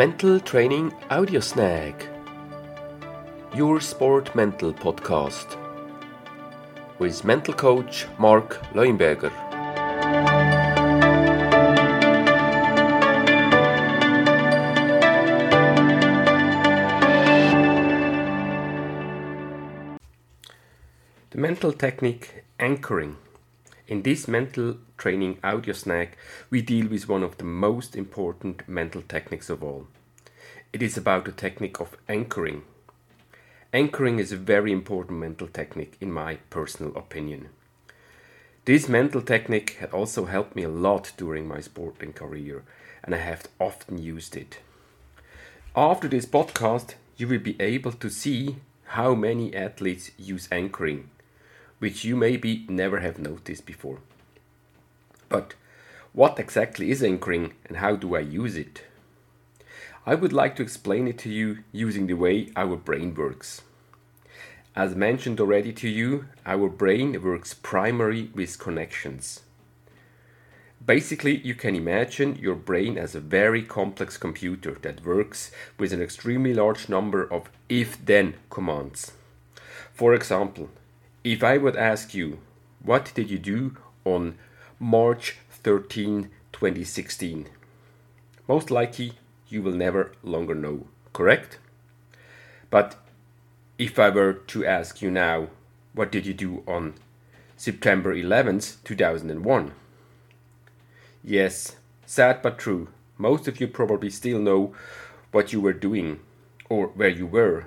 Mental Training Audio Snack. Your Sport Mental podcast with mental coach Mark Leuenberger. The mental technique anchoring. In this mental training audio snack, we deal with one of the most important mental techniques of all. It is about the technique of anchoring. Anchoring is a very important mental technique, in my personal opinion. This mental technique had also helped me a lot during my sporting career, and I have often used it. After this podcast, you will be able to see how many athletes use anchoring which you maybe never have noticed before. But what exactly is anchoring and how do I use it? I would like to explain it to you using the way our brain works. As mentioned already to you, our brain works primarily with connections. Basically, you can imagine your brain as a very complex computer that works with an extremely large number of if then commands. For example, if I would ask you, what did you do on March 13, 2016? Most likely you will never longer know, correct? But if I were to ask you now, what did you do on September 11th, 2001? Yes, sad but true. Most of you probably still know what you were doing or where you were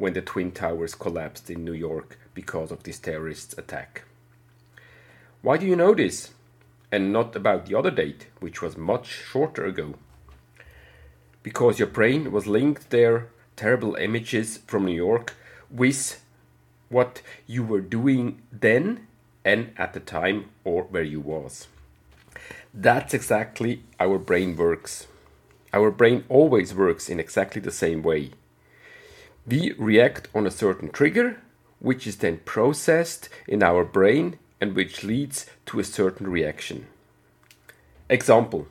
when the Twin Towers collapsed in New York because of this terrorist attack. Why do you know this? And not about the other date, which was much shorter ago. Because your brain was linked there terrible images from New York with what you were doing then and at the time or where you was. That's exactly our brain works. Our brain always works in exactly the same way. We react on a certain trigger which is then processed in our brain and which leads to a certain reaction. Example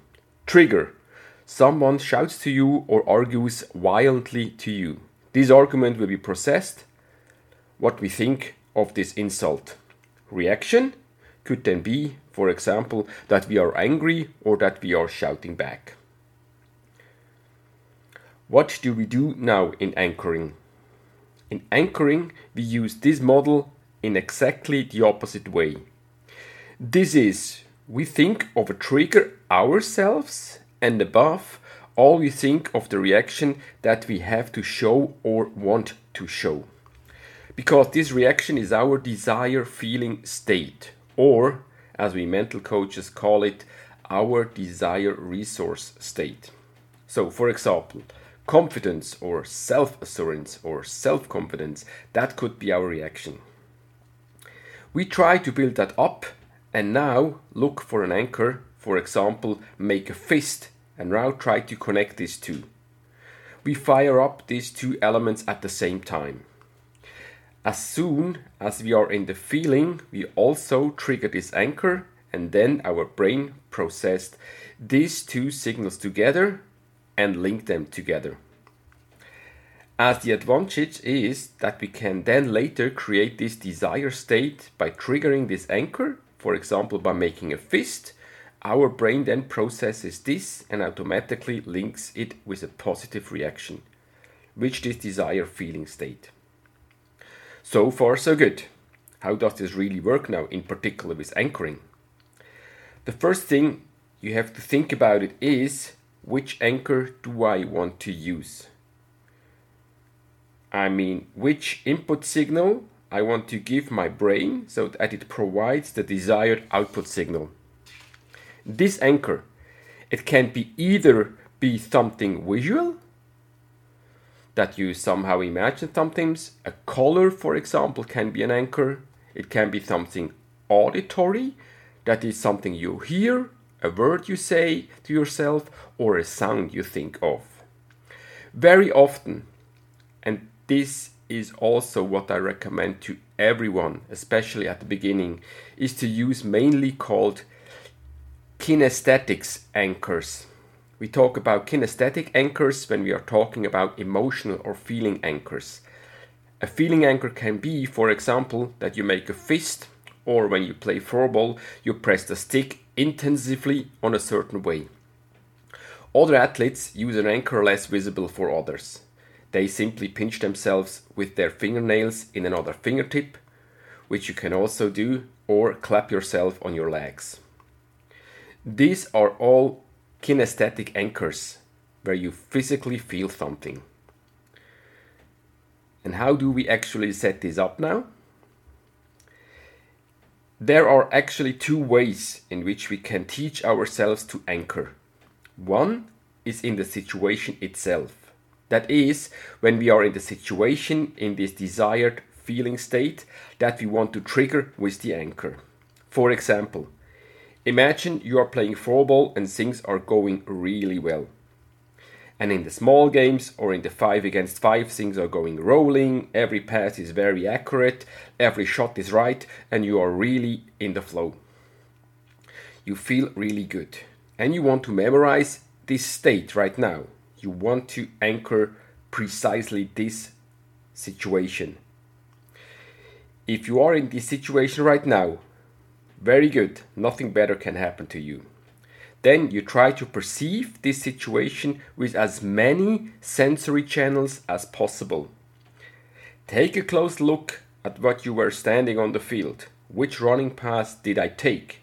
Trigger Someone shouts to you or argues violently to you. This argument will be processed. What we think of this insult. Reaction could then be, for example, that we are angry or that we are shouting back. What do we do now in anchoring? In anchoring, we use this model in exactly the opposite way. This is, we think of a trigger ourselves, and above all, we think of the reaction that we have to show or want to show. Because this reaction is our desire feeling state, or as we mental coaches call it, our desire resource state. So, for example, confidence or self assurance or self confidence, that could be our reaction. We try to build that up and now look for an anchor, for example, make a fist and now try to connect these two. We fire up these two elements at the same time. As soon as we are in the feeling, we also trigger this anchor and then our brain processed these two signals together and link them together. As the advantage is that we can then later create this desire state by triggering this anchor, for example by making a fist, our brain then processes this and automatically links it with a positive reaction, which this desire feeling state. So far so good. How does this really work now, in particular with anchoring? The first thing you have to think about it is which anchor do I want to use? I mean, which input signal I want to give my brain so that it provides the desired output signal. This anchor, it can be either be something visual that you somehow imagine something. A color, for example, can be an anchor. It can be something auditory, that is something you hear a word you say to yourself or a sound you think of. Very often, and this is also what I recommend to everyone, especially at the beginning, is to use mainly called kinesthetics anchors. We talk about kinesthetic anchors when we are talking about emotional or feeling anchors. A feeling anchor can be, for example, that you make a fist, or when you play floorball, you press the stick intensively on a certain way. Other athletes use an anchor less visible for others. They simply pinch themselves with their fingernails in another fingertip, which you can also do, or clap yourself on your legs. These are all kinesthetic anchors where you physically feel something. And how do we actually set this up now? There are actually two ways in which we can teach ourselves to anchor. One is in the situation itself. That is, when we are in the situation in this desired feeling state that we want to trigger with the anchor. For example, imagine you are playing floorball and things are going really well. And in the small games or in the 5 against 5, things are going rolling, every pass is very accurate, every shot is right, and you are really in the flow. You feel really good. And you want to memorize this state right now. You want to anchor precisely this situation. If you are in this situation right now, very good, nothing better can happen to you. Then you try to perceive this situation with as many sensory channels as possible. Take a close look at what you were standing on the field. Which running path did I take?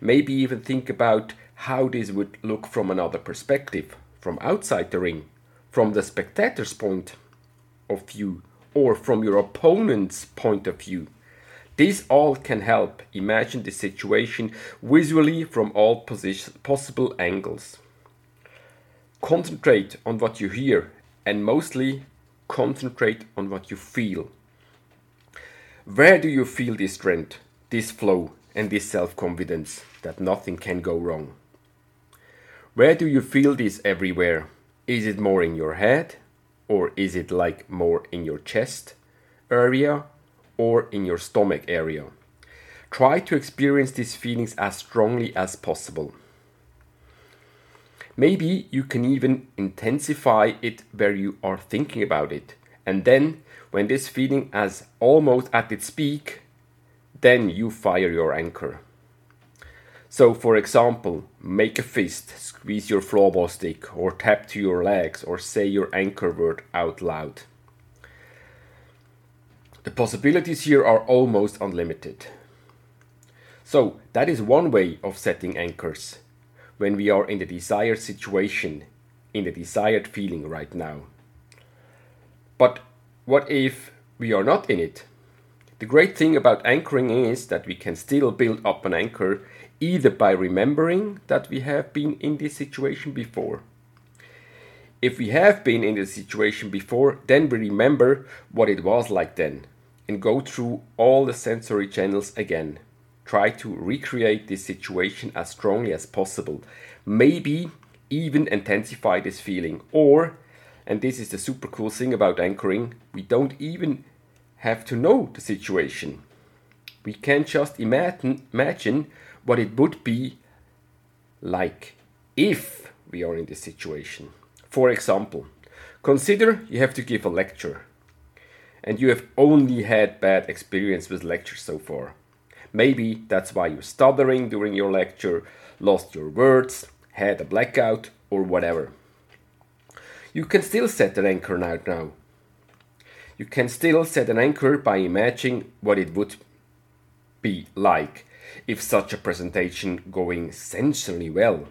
Maybe even think about how this would look from another perspective, from outside the ring, from the spectator's point of view, or from your opponent's point of view. This all can help imagine the situation visually from all possible angles. Concentrate on what you hear and mostly concentrate on what you feel. Where do you feel this strength, this flow, and this self confidence that nothing can go wrong? Where do you feel this everywhere? Is it more in your head, or is it like more in your chest area, or in your stomach area. Try to experience these feelings as strongly as possible. Maybe you can even intensify it where you are thinking about it. And then, when this feeling is almost at its peak, then you fire your anchor. So, for example, make a fist, squeeze your floorball stick, or tap to your legs, or say your anchor word out loud. The possibilities here are almost unlimited. So, that is one way of setting anchors when we are in the desired situation, in the desired feeling right now. But what if we are not in it? The great thing about anchoring is that we can still build up an anchor either by remembering that we have been in this situation before. If we have been in this situation before, then we remember what it was like then and go through all the sensory channels again. Try to recreate this situation as strongly as possible. Maybe even intensify this feeling. Or, and this is the super cool thing about anchoring, we don't even have to know the situation. We can just imagine, what it would be like if we are in this situation. For example, consider you have to give a lecture and you have only had bad experience with lectures so far. Maybe that's why you're stuttering during your lecture, lost your words, had a blackout, or whatever. You can still set an anchor out now. You can still set an anchor by imagining what it would be like if such a presentation going sensationally well.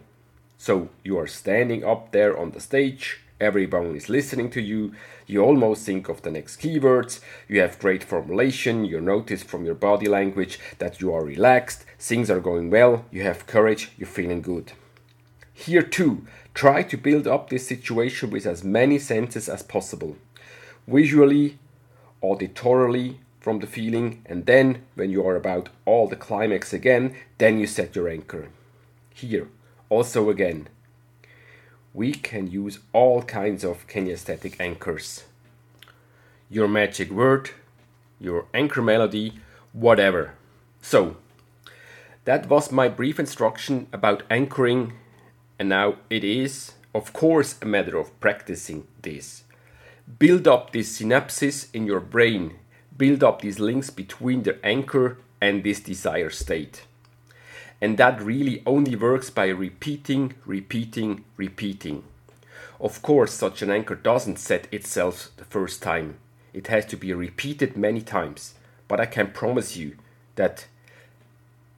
So you are standing up there on the stage, everyone is listening to you, you almost think of the next keywords, you have great formulation, you notice from your body language that you are relaxed, things are going well, you have courage, you're feeling good. Here too, try to build up this situation with as many senses as possible. Visually, auditorily, from the feeling, and then when you are about all the climax again, then you set your anchor. Here, also again, we can use all kinds of kinesthetic anchors. Your magic word, your anchor melody, whatever. So, that was my brief instruction about anchoring, and now it is of course, a matter of practicing this. Build up these synapses in your brain, build up these links between the anchor and this desired state. And that really only works by repeating, repeating, repeating. Of course, such an anchor doesn't set itself the first time. It has to be repeated many times. But I can promise you that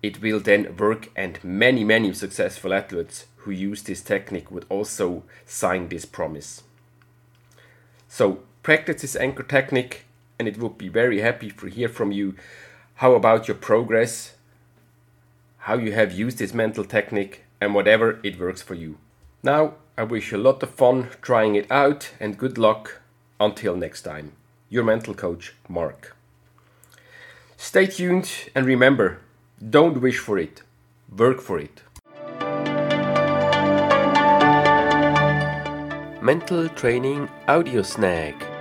it will then work, and many, many successful athletes who use this technique would also sign this promise. So, practice this anchor technique, and it would be very happy to hear from you. How about your progress? How you have used this mental technique, and whatever it works for you. Now, I wish you a lot of fun trying it out and good luck until next time. Your mental coach, Mark. Stay tuned and remember don't wish for it, work for it. Mental Training Audio Snack.